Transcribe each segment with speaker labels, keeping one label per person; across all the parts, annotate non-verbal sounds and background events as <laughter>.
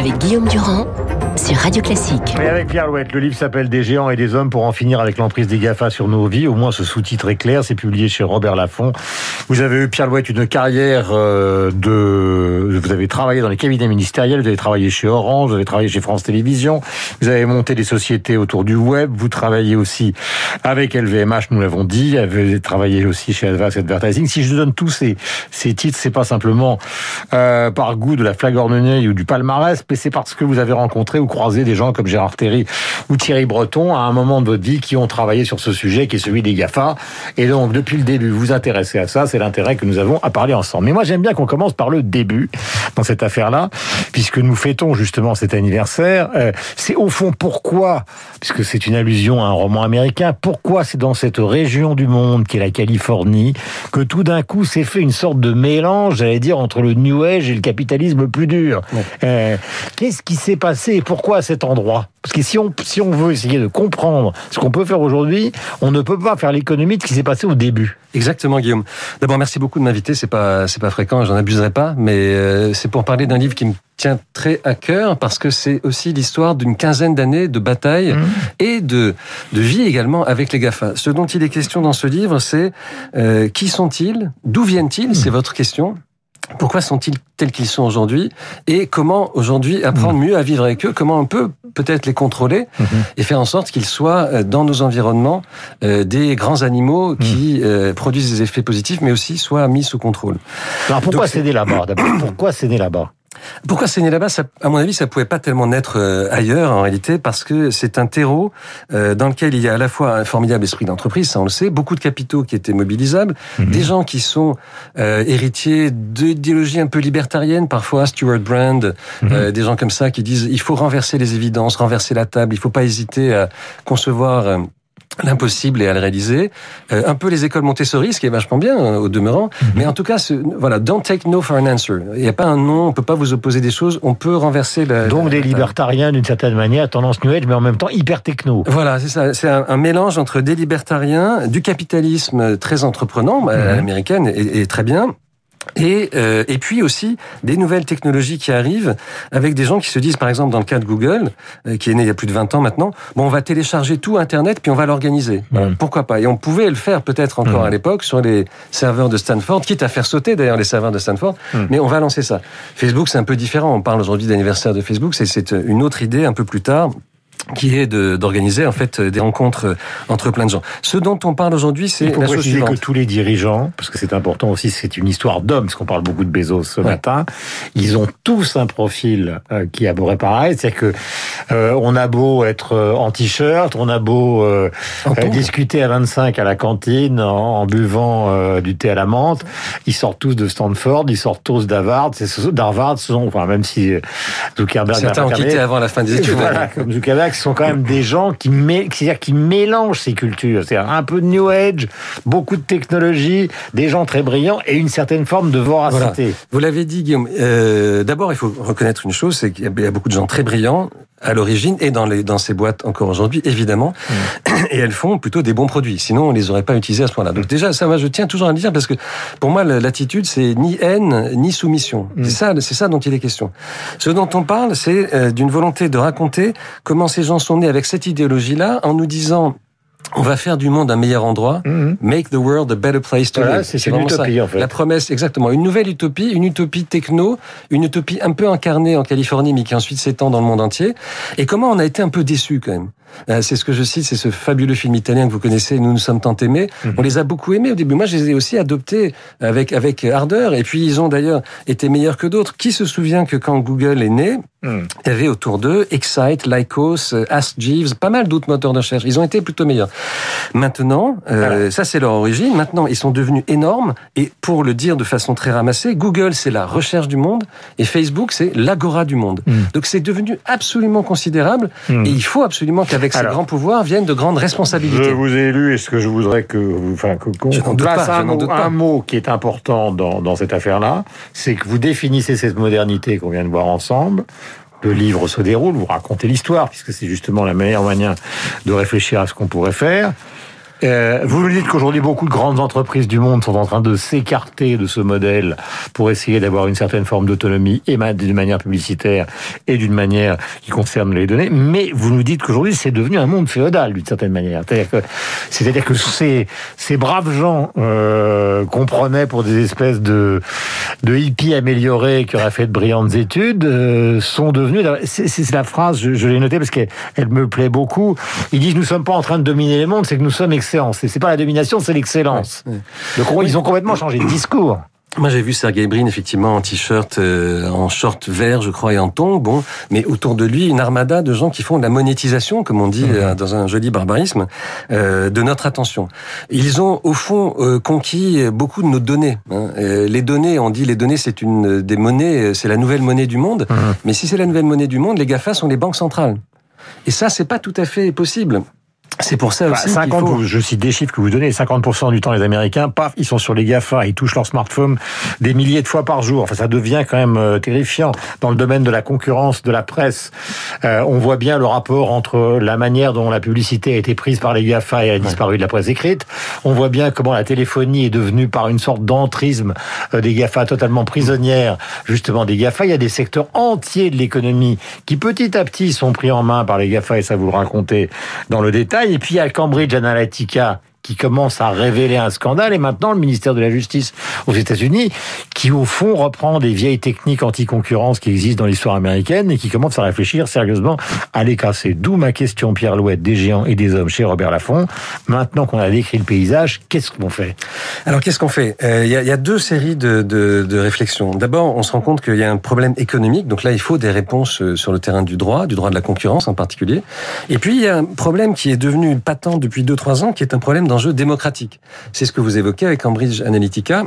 Speaker 1: avec Guillaume Durand sur Radio Classique.
Speaker 2: Et avec Pierre Louette, le livre s'appelle Des géants et des hommes pour en finir avec l'emprise des GAFA sur nos vies. Au moins, ce sous-titre est clair. C'est publié chez Robert Laffont. Vous avez eu, Pierre Louette, une carrière euh, de... Vous avez travaillé dans les cabinets ministériels, vous avez travaillé chez Orange, vous avez travaillé chez France Télévisions, vous avez monté des sociétés autour du web, vous travaillez aussi avec LVMH, nous l'avons dit, vous avez travaillé aussi chez Advance Advertising. Si je donne tous ces, ces titres, c'est pas simplement euh, par goût de la flagornerie ou du palmarès, mais c'est parce que vous avez rencontré ou croisé des gens comme Gérard Terry ou Thierry Breton à un moment de votre vie qui ont travaillé sur ce sujet qui est celui des GAFA. Et donc, depuis le début, vous vous intéressez à ça, l'intérêt que nous avons à parler ensemble. Mais moi, j'aime bien qu'on commence par le début dans cette affaire-là, puisque nous fêtons justement cet anniversaire. Euh, c'est au fond pourquoi, puisque c'est une allusion à un roman américain, pourquoi c'est dans cette région du monde qui est la Californie que tout d'un coup s'est fait une sorte de mélange, j'allais dire, entre le New Age et le capitalisme plus dur. Euh, Qu'est-ce qui s'est passé et pourquoi à cet endroit? Parce que si on, si on veut essayer de comprendre ce qu'on peut faire aujourd'hui, on ne peut pas faire l'économie de ce qui s'est passé au début.
Speaker 3: Exactement, Guillaume. D'abord, merci beaucoup de m'inviter. C'est pas, c'est pas fréquent, j'en abuserai pas, mais euh, c'est pour parler d'un livre qui me tient très à cœur parce que c'est aussi l'histoire d'une quinzaine d'années de bataille
Speaker 2: Mmh.
Speaker 3: et de, de vie également avec les GAFA. Ce dont il est question dans ce livre, c'est euh, qui sont-ils, d'où viennent-ils, c'est votre question. Pourquoi sont-ils tels qu'ils sont aujourd'hui Et comment aujourd'hui apprendre mieux à vivre avec eux Comment on peut peut-être les contrôler et faire en sorte qu'ils soient euh, dans nos environnements euh, des grands animaux qui euh, produisent des effets positifs, mais aussi soient mis sous contrôle.
Speaker 2: Alors pourquoi né là-bas d'abord? <coughs> Pourquoi né là-bas?
Speaker 3: Pourquoi né là-bas ça, À mon avis, ça pouvait pas tellement naître euh, ailleurs en réalité, parce que c'est un terreau euh, dans lequel il y a à la fois un formidable esprit d'entreprise, ça on le sait, beaucoup de capitaux qui étaient mobilisables, des gens qui sont euh, héritiers d'idéologies un peu libertariennes, parfois Stuart Brand, euh, des gens comme ça qui disent il faut renverser les évidences, renverser la table, il faut pas hésiter à concevoir euh, l'impossible et à le réaliser. Euh, un peu les écoles Montessori, ce qui est vachement bien euh, au demeurant. Mais en tout cas, ce, voilà, don't take no for an answer. Il n'y a pas un non, on peut pas vous opposer des choses, on peut renverser la...
Speaker 2: Donc
Speaker 3: la-
Speaker 2: des libertariens d'une certaine manière, tendance New Age, mais en même temps hyper techno.
Speaker 3: Voilà, c'est ça. C'est un, un mélange entre des libertariens, du capitalisme très entreprenant, bah, à l'américaine, et, et très bien. Et, euh, et puis aussi des nouvelles technologies qui arrivent avec des gens qui se disent, par exemple, dans le cas de Google, euh, qui est né il y a plus de 20 ans maintenant, bon, on va télécharger tout Internet puis on va l'organiser. Pourquoi pas? Et on pouvait le faire peut-être encore à l'époque sur les serveurs de Stanford, quitte à faire sauter d'ailleurs les serveurs de Stanford, mais on va lancer ça. Facebook, c'est un peu différent. On parle aujourd'hui d'anniversaire de Facebook, c'est une autre idée un peu plus tard qui est d'organiser en fait des rencontres entre plein de gens. Ce dont on parle aujourd'hui, c'est la chose
Speaker 2: préciser que
Speaker 3: suivante.
Speaker 2: tous les dirigeants, parce que c'est important aussi, c'est une histoire d'hommes, parce qu'on parle beaucoup de Bezos ce
Speaker 3: Ouais.
Speaker 2: matin, ils ont tous un profil euh, qui près pareil. C'est-à-dire que euh, on a beau être euh, en t-shirt, on a beau euh, euh, discuter à 25 à la cantine en, en buvant euh, du thé à la menthe, ils sortent tous de Stanford, ils sortent tous d'Harvard. D'Harvard, ce sont, enfin même si euh, Zuckerberg
Speaker 3: Certains ont quitté avant la fin des études.
Speaker 2: voilà, comme Zuckerberg, sont quand même des gens qui, mé- qui mélangent ces cultures. C'est-à-dire un peu de New Age, beaucoup de technologie, des gens très brillants et une certaine forme de voracité.
Speaker 3: Vous l'avez dit, Guillaume. Euh, D'abord, il faut reconnaître une chose, c'est qu'il y a- beaucoup de gens très brillants à l'origine et dans, les, dans ces boîtes encore aujourd'hui, évidemment. <clears throat> Et elles font plutôt des bons produits. Sinon, on les aurait pas utilisés à ce point-là. Donc déjà, ça, moi, je tiens toujours à le dire parce que pour moi, l'attitude, c'est ni haine ni soumission. C'est ça, c'est ça dont il est question. Ce dont on parle, c'est euh, d'une volonté de raconter comment ces gens sont nés avec cette idéologie-là, en nous disant on va faire du monde un meilleur endroit,
Speaker 2: Mhm.
Speaker 3: make the world a better place to
Speaker 2: Voilà,
Speaker 3: live.
Speaker 2: c'est- en fait.
Speaker 3: La promesse, exactement. Une nouvelle utopie, une utopie techno, une utopie un peu incarnée en Californie, mais qui ensuite s'étend dans le monde entier. Et comment on a été un peu déçus quand même. Euh, C'est ce que je cite, c'est ce fabuleux film italien que vous connaissez, Nous nous sommes tant aimés.
Speaker 2: Mhm.
Speaker 3: On les a beaucoup aimés au début. Moi, je les ai aussi adoptés avec avec ardeur. Et puis, ils ont d'ailleurs été meilleurs que d'autres. Qui se souvient que quand Google est né,
Speaker 2: Mhm.
Speaker 3: il y avait autour d'eux Excite, Lycos, Ask Jeeves, pas mal d'autres moteurs de recherche. Ils ont été plutôt meilleurs. Maintenant, euh, ça c'est leur origine. Maintenant, ils sont devenus énormes. Et pour le dire de façon très ramassée, Google c'est la recherche du monde et Facebook c'est l'agora du monde.
Speaker 2: Mm.
Speaker 3: Donc c'est devenu absolument considérable. Et il faut absolument qu'avec ces grands pouvoirs viennent de grandes
Speaker 2: Je
Speaker 3: responsabilités.
Speaker 2: vous ai lu et ce que je voudrais que vous, enfin, que- qu'on
Speaker 3: Je n'en doute
Speaker 2: place
Speaker 3: pas,
Speaker 2: un,
Speaker 3: je n'en
Speaker 2: mot,
Speaker 3: doute pas.
Speaker 2: un mot qui est important dans, dans cette affaire-là, c'est que vous définissez cette modernité qu'on vient de voir ensemble. Le livre se déroule, vous racontez l'histoire, puisque c'est justement la meilleure manière de réfléchir à ce qu'on pourrait faire. Euh, vous nous dites qu'aujourd'hui, beaucoup de grandes entreprises du monde sont en train de s'écarter de ce modèle pour essayer d'avoir une certaine forme d'autonomie, et d'une manière publicitaire et d'une manière qui concerne les données. Mais vous nous dites qu'aujourd'hui, c'est devenu un monde féodal d'une certaine manière. C'est-à-dire que, que ces, ces braves gens euh, qu'on prenait pour des espèces de, de hippies améliorés qui auraient fait de brillantes études euh, sont devenus. C'est la phrase, je, l'ai notée parce qu'elle elle me plaît beaucoup. Ils disent nous sommes pas en train de dominer les mondes, c'est que nous sommes Et c'est pas la domination, c'est l'excellence. Donc ils ont complètement changé de discours.
Speaker 3: Moi, j'ai vu Sergey Brin effectivement en t-shirt, euh, en short vert, je crois, et en ton. Bon, mais autour de lui, une armada de gens qui font de la monétisation, comme on dit euh, dans un joli barbarisme, euh, de notre attention. Ils ont au fond conquis beaucoup de nos données. Hein. les données, on dit les données, c'est une des monnaies, c'est la nouvelle monnaie du monde. Mais si c'est la nouvelle monnaie du monde, les Gafa sont les banques centrales. Et ça, c'est pas tout à fait possible. C'est pour ça aussi.
Speaker 2: 50, je cite des chiffres que vous donnez, 50% du temps, les Américains, paf, ils sont sur les GAFA, ils touchent leur smartphone des milliers de fois par jour. Enfin, ça devient quand même euh, terrifiant. Dans le domaine de la concurrence de la presse, euh, on voit bien le rapport entre la manière dont la publicité a été prise par les GAFA et a disparu de la presse écrite. On voit bien comment la téléphonie est devenue par une sorte d'entrisme euh, des GAFA totalement prisonnière, justement des GAFA. Il y a des secteurs entiers de l'économie qui petit à petit sont pris en main par les GAFA, et ça vous le racontez dans le détail. Et puis à Cambridge Analytica, qui commence à révéler un scandale, et maintenant le ministère de la Justice aux États-Unis, qui au fond reprend des vieilles techniques anti-concurrence qui existent dans l'histoire américaine et qui commence à réfléchir sérieusement à les casser. D'où ma question, Pierre Louette, des géants et des hommes chez Robert Laffont. Maintenant qu'on a décrit le paysage, qu'est-ce qu'on fait?
Speaker 3: Alors qu'est-ce qu'on fait? Euh, Il y, y, a deux séries de, de, de réflexions. D'abord, on se rend compte qu'il y a un problème économique, donc là il faut des réponses euh, sur le terrain du droit, du droit de la concurrence en particulier. Et puis il y a un problème qui est devenu patent depuis 2-3 ans, qui est un problème C'est ce que vous évoquez avec Cambridge Analytica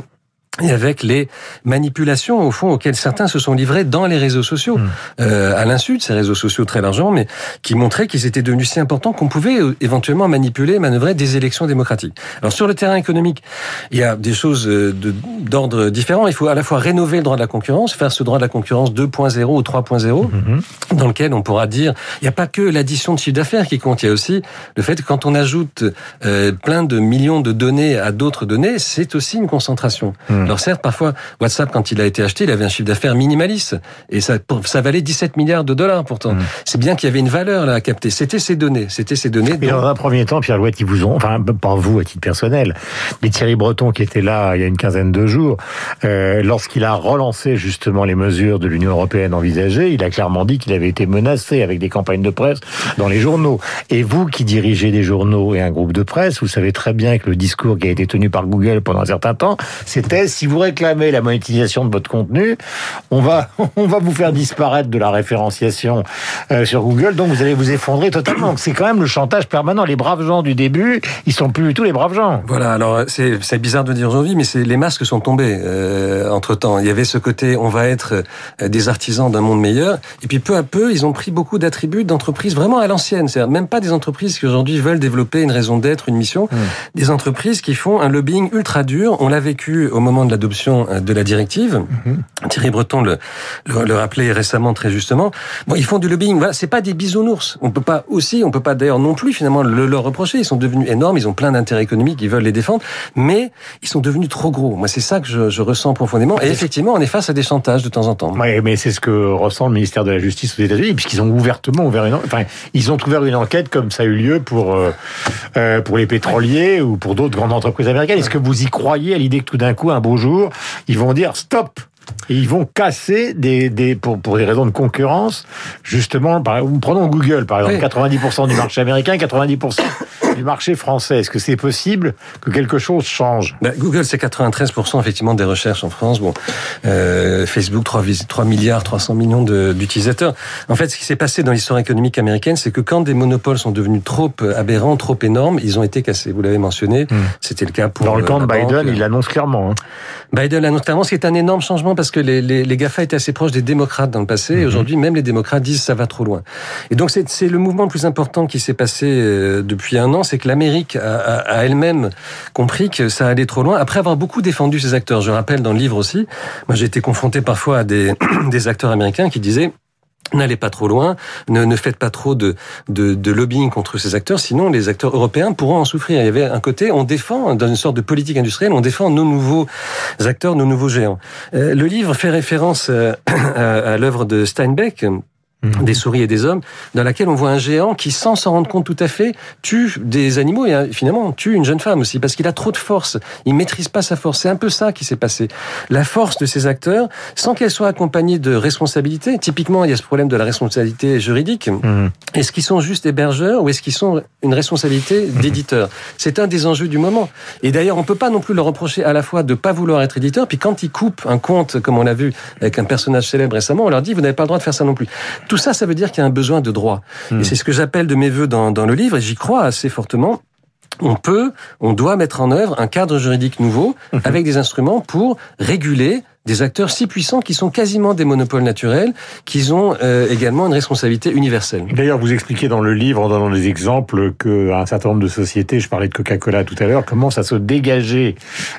Speaker 3: et avec les manipulations au fond auxquelles certains se sont livrés dans les réseaux sociaux, hmm. euh, à l'insu de ces réseaux sociaux très largement, mais qui montraient qu'ils étaient devenus si importants qu'on pouvait euh, éventuellement manipuler, manœuvrer des élections démocratiques. Alors sur le terrain économique, il y a des choses euh, d'ordre différent. Il faut à la fois rénover le droit de la concurrence, faire ce droit de la concurrence 2.0 ou 3.0, hmm. dans lequel on pourra dire, il n'y a pas que l'addition de chiffre d'affaires qui compte, il y a aussi le fait que quand on ajoute euh, plein de millions de données à d'autres données, c'est aussi une concentration. Hmm. Alors certes, parfois, WhatsApp, quand il a été acheté, il avait un chiffre d'affaires minimaliste. Et ça, ça valait 17 milliards de dollars pourtant. Mmh. C'est bien qu'il y avait une valeur là à capter. C'était ces données. C'était ces données.
Speaker 2: Et dans un premier temps, Pierre Louette, ils vous ont, enfin, pas vous à titre personnel, mais Thierry Breton qui était là il y a une quinzaine de jours, euh, lorsqu'il a relancé justement les mesures de l'Union européenne envisagées, il a clairement dit qu'il avait été menacé avec des campagnes de presse dans les journaux. Et vous qui dirigez des journaux et un groupe de presse, vous savez très bien que le discours qui a été tenu par Google pendant un certain temps, c'était si vous réclamez la monétisation de votre contenu, on va, <laughs> on va vous faire disparaître de la référenciation euh, sur Google, donc vous allez vous effondrer totalement. C'est quand même le chantage permanent. Les braves gens du début, ils sont plus du tout les braves gens.
Speaker 3: Voilà, alors c'est bizarre de dire aujourd'hui, mais les masques sont tombés euh, entre-temps. Il y avait ce côté, on va être euh, des artisans d'un monde meilleur, et puis peu à peu, ils ont pris beaucoup d'attributs d'entreprises vraiment à l'ancienne. C'est-à-dire même pas des entreprises qui aujourd'hui veulent développer une raison d'être, une mission, mmh. des entreprises qui font un lobbying ultra dur. On l'a vécu au moment de l'adoption euh, de la directive. Mhm. Thierry Breton le, le, rappelait récemment très justement. Bon, ils font du lobbying. Voilà, c'est pas des bisounours. On peut pas aussi, on peut pas d'ailleurs non plus finalement le leur reprocher. Ils sont devenus énormes, ils ont plein d'intérêts économiques, ils veulent les défendre, mais ils sont devenus trop gros. Moi, c'est ça que je, je, ressens profondément. Et effectivement, on est face à des chantages de temps en temps.
Speaker 2: Oui, mais c'est ce que ressent le ministère de la Justice aux États-Unis, puisqu'ils ont ouvertement ouvert une, enfin, ils ont ouvert une enquête comme ça a eu lieu pour euh, euh pour les pétroliers ou pour d'autres grandes entreprises américaines. Est-ce que vous y croyez à l'idée que tout d'un coup, un beau jour, ils vont dire stop. Et ils vont casser des, des pour, pour des raisons de concurrence, justement. Par, prenons Google, par exemple, 90% du marché américain, 90% du marché français. Est-ce que c'est possible que quelque chose change?
Speaker 3: Ben, Google, c'est 93% effectivement des recherches en France. Bon, euh, Facebook, 3, 3 milliards, 300 millions d'utilisateurs. En fait, ce qui s'est passé dans l'histoire économique américaine, c'est que quand des monopoles sont devenus trop aberrants, trop énormes, ils ont été cassés. Vous l'avez mentionné. Hmm. C'était le cas pour.
Speaker 2: Dans le camp de Biden, il l'annonce clairement. Hein.
Speaker 3: Biden l'annonce clairement, ce qui est un énorme changement parce que les, les, les GAFA étaient assez proches des démocrates dans le passé. Et mhm. aujourd'hui, même les démocrates disent ça va trop loin. Et donc, c'est le mouvement le plus important qui s'est passé euh, depuis un an, c'est que l'Amérique a, a, elle-même compris que ça allait trop loin. Après avoir beaucoup défendu ces acteurs, je rappelle dans le livre aussi, moi j'ai été confronté parfois à des, <clears throat> des acteurs américains qui disaient N'allez pas trop loin, ne, ne faites pas trop de, de, de, lobbying contre ces acteurs, sinon les acteurs européens pourront en souffrir. Il y avait un côté, on défend, dans une sorte de politique industrielle, on défend nos nouveaux acteurs, nos nouveaux géants. Euh, le livre fait référence euh, <clears throat> à, à l'œuvre de Steinbeck, Mhm. des souris et des hommes, dans laquelle on voit un géant qui, sans s'en rendre compte tout à fait, tue des animaux et finalement tue une jeune femme aussi, parce qu'il a trop de force. Il maîtrise pas sa force. C'est un peu ça qui s'est passé. La force de ces acteurs, sans qu'elle soit accompagnée de responsabilité. Typiquement, il y a ce problème de la responsabilité juridique. Mhm. Est-ce qu'ils sont juste hébergeurs ou est-ce qu'ils sont une responsabilité mhm. d'éditeur? C'est un des enjeux du moment. Et d'ailleurs, on peut pas non plus leur reprocher à la fois de pas vouloir être éditeur, puis quand ils coupent un compte, comme on l'a vu avec un personnage célèbre récemment, on leur dit vous n'avez pas le droit de faire ça non plus. Tout ça, ça veut dire qu'il y a un besoin de droit. Et hmm. c'est ce que j'appelle de mes voeux dans, dans le livre, et j'y crois assez fortement on peut, on doit mettre en œuvre un cadre juridique nouveau hmm. avec des instruments pour réguler des acteurs si puissants qui sont quasiment des monopoles naturels, qu'ils ont euh, également une responsabilité universelle.
Speaker 2: D'ailleurs, vous expliquez dans le livre, en donnant des exemples, qu'un certain nombre de sociétés, je parlais de Coca-Cola tout à l'heure, commencent à se dégager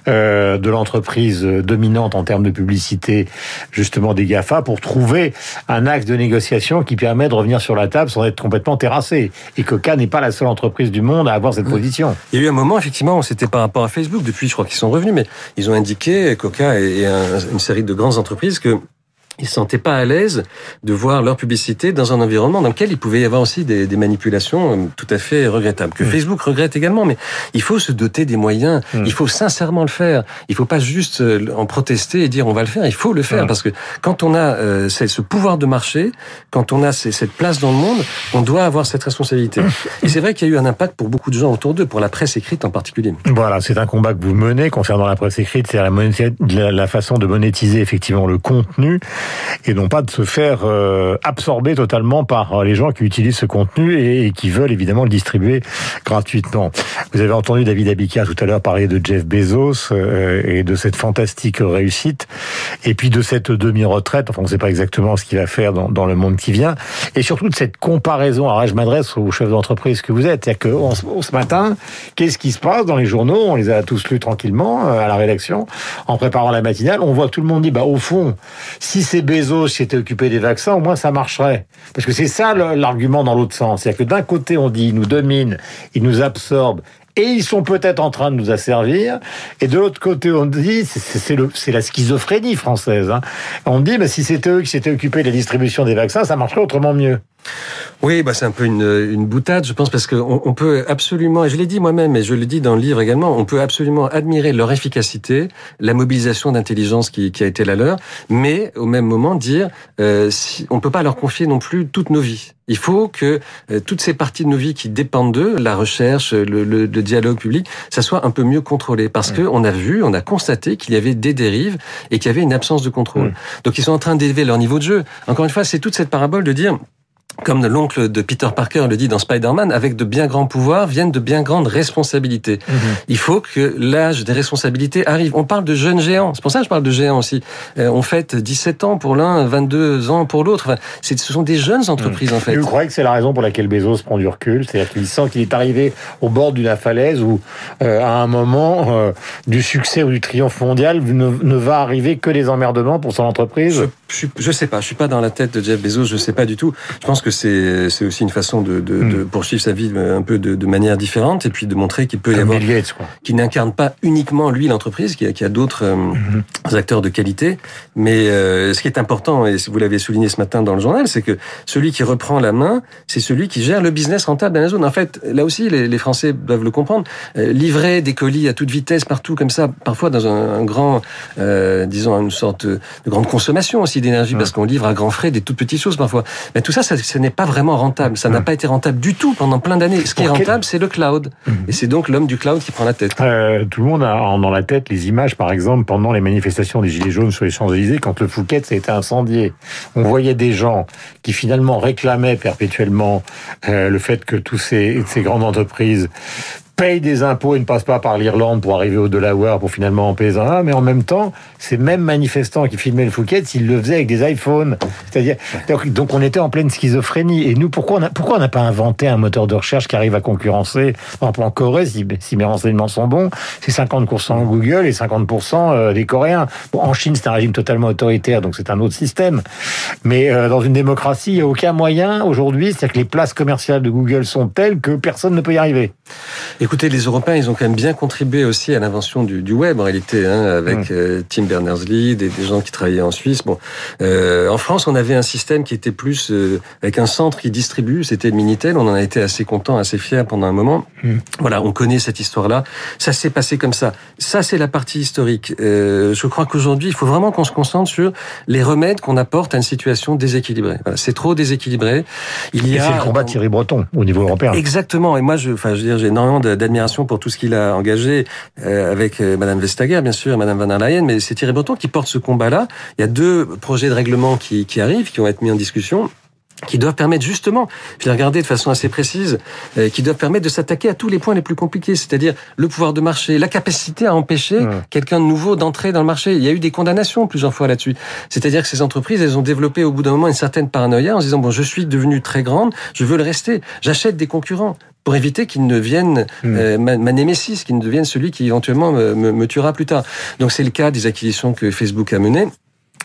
Speaker 2: euh, de l'entreprise dominante en termes de publicité, justement des GAFA, pour trouver un axe de négociation qui permet de revenir sur la table sans être complètement terrassé. Et Coca n'est pas la seule entreprise du monde à avoir cette position.
Speaker 3: Il y a eu un moment, effectivement, c'était par rapport à Facebook, depuis je crois qu'ils sont revenus, mais ils ont indiqué, Coca est un une série de grandes entreprises que ils se sentaient pas à l'aise de voir leur publicité dans un environnement dans lequel il pouvait y avoir aussi des, des manipulations euh, tout à fait regrettables. Que mm. Facebook regrette également, mais il faut se doter des moyens. Mm. Il faut sincèrement le faire. Il faut pas juste euh, en protester et dire on va le faire. Il faut le faire mm. parce que quand on a euh, ce pouvoir de marché, quand on a cette place dans le monde, on doit avoir cette responsabilité. Et c'est vrai qu'il y a eu un impact pour beaucoup de gens autour d'eux, pour la presse écrite en particulier.
Speaker 2: Voilà, c'est un combat que vous menez concernant la presse écrite, c'est la, la façon de monétiser effectivement le contenu et non pas de se faire euh, absorber totalement par euh, les gens qui utilisent ce contenu et, qui veulent évidemment le distribuer gratuitement. Vous avez entendu David Abika tout à l'heure parler de Jeff Bezos euh, et de cette fantastique réussite et puis de cette demi-retraite, enfin on ne sait pas exactement ce qu'il va faire dans, le monde qui vient et surtout de cette comparaison. Alors là, je m'adresse aux chefs d'entreprise que vous êtes, c'est-à-dire que ce matin, qu'est-ce qui se passe dans les journaux? On les a tous lus tranquillement à la rédaction en préparant la matinale. On voit tout le monde dit bah au fond, si c'est Bezos qui était occupé des vaccins, au moins ça marcherait. Parce que c'est ça l'argument dans l'autre sens. C'est-à-dire que d'un côté, on dit, ils nous dominent, ils nous absorbent, et ils sont peut-être en train de nous asservir. Et de l'autre côté, on dit, c'est la schizophrénie française. Hein. On dit, mais si c'était eux qui s'étaient occupés de la distribution des vaccins, ça marcherait autrement mieux.
Speaker 3: Oui, bah c'est un peu une, une boutade, je pense, parce qu'on on peut absolument, et je l'ai dit moi-même, et je le dis dans le livre également, on peut absolument admirer leur efficacité, la mobilisation d'intelligence qui, qui, a été la leur, mais au même moment dire, euh, si, on peut pas leur confier non plus toutes nos vies. Il faut que euh, toutes ces parties de nos vies qui dépendent d'eux, la recherche, le, le, le, dialogue public, ça soit un peu mieux contrôlé, parce que on a vu, on a constaté qu'il y avait des dérives et qu'il y avait une absence de contrôle. Donc ils sont en train d'élever leur niveau de jeu. Encore une fois, c'est toute cette parabole de dire comme l'oncle de Peter Parker le dit dans Spider-Man, avec de bien grands pouvoirs viennent de bien grandes responsabilités. Mhm. Il faut que l'âge des responsabilités arrive. On parle de jeunes géants. C'est pour ça que je parle de géants aussi. Euh, on fête 17 ans pour l'un, 22 ans pour l'autre. Enfin, ce sont des jeunes entreprises, en fait.
Speaker 2: Et vous croyez que c'est la raison pour laquelle Bezos prend du recul? C'est-à-dire qu'il sent qu'il est arrivé au bord d'une falaise où, euh, à un moment, euh, du succès ou du triomphe mondial ne, ne, va arriver que des emmerdements pour son entreprise?
Speaker 3: Je, je, sais pas. Je suis pas dans la tête de Jeff Bezos. Je sais pas du tout. Je pense que c'est c'est aussi une façon de, de, de, hmm. poursuivre sa vie un peu de, de manière différente et puis de montrer qu'il peut y avoir qui n'incarne pas uniquement lui l'entreprise, qu'il y a, a d'autres euh, hmm. acteurs de qualité. Mais euh, ce qui est important et vous l'avez souligné ce matin dans le journal, c'est que celui qui reprend la main, c'est celui qui gère le business rentable d'Amazon. En fait, là aussi, les, les Français doivent le comprendre. Euh, livrer des colis à toute vitesse partout comme ça, parfois dans un, un grand, euh, disons, une sorte de grande consommation aussi d'énergie parce qu'on livre à grands frais des toutes petites choses parfois. Mais tout ça, ça ce n'est pas vraiment rentable. Ça n'a pas été rentable du tout pendant plein d'années. Ce qui est rentable, c'est le cloud. Mhm. Et c'est donc l'homme du cloud qui prend la tête.
Speaker 2: Euh, tout le monde a dans la tête les images, par exemple, pendant les manifestations des Gilets jaunes sur les Champs-Élysées, quand le Fouquet s'est incendié. On voyait des gens qui finalement réclamaient perpétuellement euh, le fait que tous ces, ces grandes entreprises payent des impôts et ne passent pas par l'Irlande pour arriver au Delaware pour finalement en payer un, mais en même temps, ces mêmes manifestants qui filmaient le Fouquet, s'ils le faisaient avec des iPhones. C'est-à-dire, donc, on était en pleine schizophrénie. Et nous, pourquoi on a, pourquoi on n'a pas inventé un moteur de recherche qui arrive à concurrencer, par exemple en Corée, si, si mes renseignements sont bons, c'est 50% Google et 50% euh, des Coréens. Bon, en Chine, c'est un régime totalement autoritaire, donc c'est un autre système. Mais euh, dans une démocratie, il n'y a aucun moyen aujourd'hui, c'est-à-dire que les places commerciales de Google sont telles que personne ne peut y arriver.
Speaker 3: Écoutez, les Européens, ils ont quand même bien contribué aussi à l'invention du, du, web, en réalité, hein, avec mmh. euh, Tim Berners-Lee, des, des, gens qui travaillaient en Suisse. Bon, euh, en France, on avait un système qui était plus euh, avec un centre qui distribue, c'était le Minitel. On en a été assez content, assez fier pendant un moment. Mmh. Voilà, on connaît cette histoire-là. Ça s'est passé comme ça. Ça, c'est la partie historique. Euh, je crois qu'aujourd'hui, il faut vraiment qu'on se concentre sur les remèdes qu'on apporte à une situation déséquilibrée. Voilà, c'est trop déséquilibré.
Speaker 2: Il y a. C'est le combat de Thierry Breton au niveau européen.
Speaker 3: Exactement. Et moi, je, enfin, je veux dire, j'ai énormément d'admiration pour tout ce qu'il a engagé euh, avec euh, Madame Vestager, bien sûr, Madame Van der Leyen, mais c'est Thierry Breton qui porte ce combat-là. Il y a deux projets de règlement qui, qui arrivent, qui vont être mis en discussion qui doivent permettre justement, je l'ai regardé de façon assez précise, euh, qui doivent permettre de s'attaquer à tous les points les plus compliqués, c'est-à-dire le pouvoir de marché, la capacité à empêcher quelqu'un de nouveau d'entrer dans le marché. Il y a eu des condamnations plusieurs fois là-dessus. C'est-à-dire que ces entreprises, elles ont développé au bout d'un moment une certaine paranoïa en se disant bon, je suis devenu très grande, je veux le rester, j'achète des concurrents pour éviter qu'ils ne viennent mmh. euh, ma, ma némésis, qu'ils ne deviennent celui qui éventuellement me, me, me tuera plus tard. Donc c'est le cas des acquisitions que Facebook a menées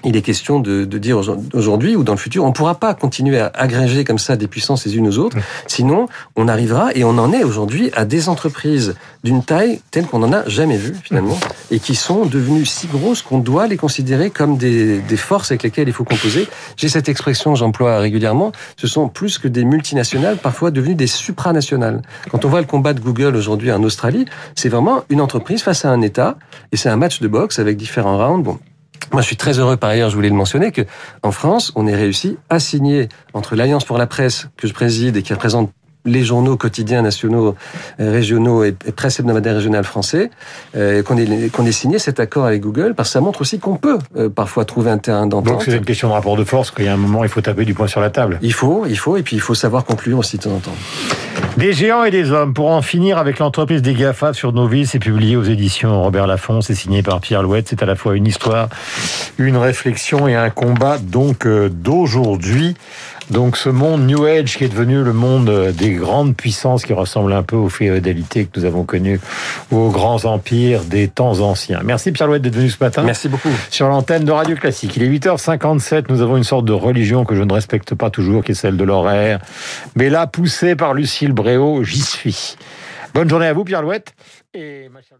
Speaker 3: il est question de, de dire aujourd'hui ou dans le futur, on ne pourra pas continuer à agréger comme ça des puissances les unes aux autres. Sinon, on arrivera, et on en est aujourd'hui, à des entreprises d'une taille telle qu'on n'en a jamais vu finalement, et qui sont devenues si grosses qu'on doit les considérer comme des, des forces avec lesquelles il faut composer. J'ai cette expression, j'emploie régulièrement, ce sont plus que des multinationales, parfois devenues des supranationales. Quand on voit le combat de Google aujourd'hui en Australie, c'est vraiment une entreprise face à un État, et c'est un match de boxe avec différents rounds. Bon, moi, je suis très heureux, par ailleurs, je voulais le mentionner, que en France, on ait réussi à signer entre l'Alliance pour la presse que je préside et qui représente les journaux quotidiens nationaux, euh, régionaux et presse hebdomadaire régionale français, euh, qu'on ait, qu'on ait signé cet accord avec Google, parce que ça montre aussi qu'on peut euh, parfois trouver un terrain d'entente.
Speaker 2: Donc c'est une question de rapport de force, qu'il y a un moment, il faut taper du poing sur la table.
Speaker 3: Il faut, il faut, et puis il faut savoir conclure aussi de temps en temps.
Speaker 2: Des géants et des hommes, pour en finir avec l'entreprise des GAFA sur nos vies, c'est publié aux éditions Robert Laffont, c'est signé par Pierre Louette, c'est à la fois une histoire, une réflexion et un combat donc d'aujourd'hui. Donc ce monde New Age qui est devenu le monde des grandes puissances qui ressemble un peu aux féodalités que nous avons connues, aux grands empires des temps anciens. Merci Pierre Louette d'être venu ce matin.
Speaker 3: Merci beaucoup.
Speaker 2: Sur l'antenne de Radio Classique. Il est 8h57, nous avons une sorte de religion que je ne respecte pas toujours, qui est celle de l'horaire. Mais là, poussée par Lucille J'y suis. Bonne journée à vous Pierre Louette. Et ma chère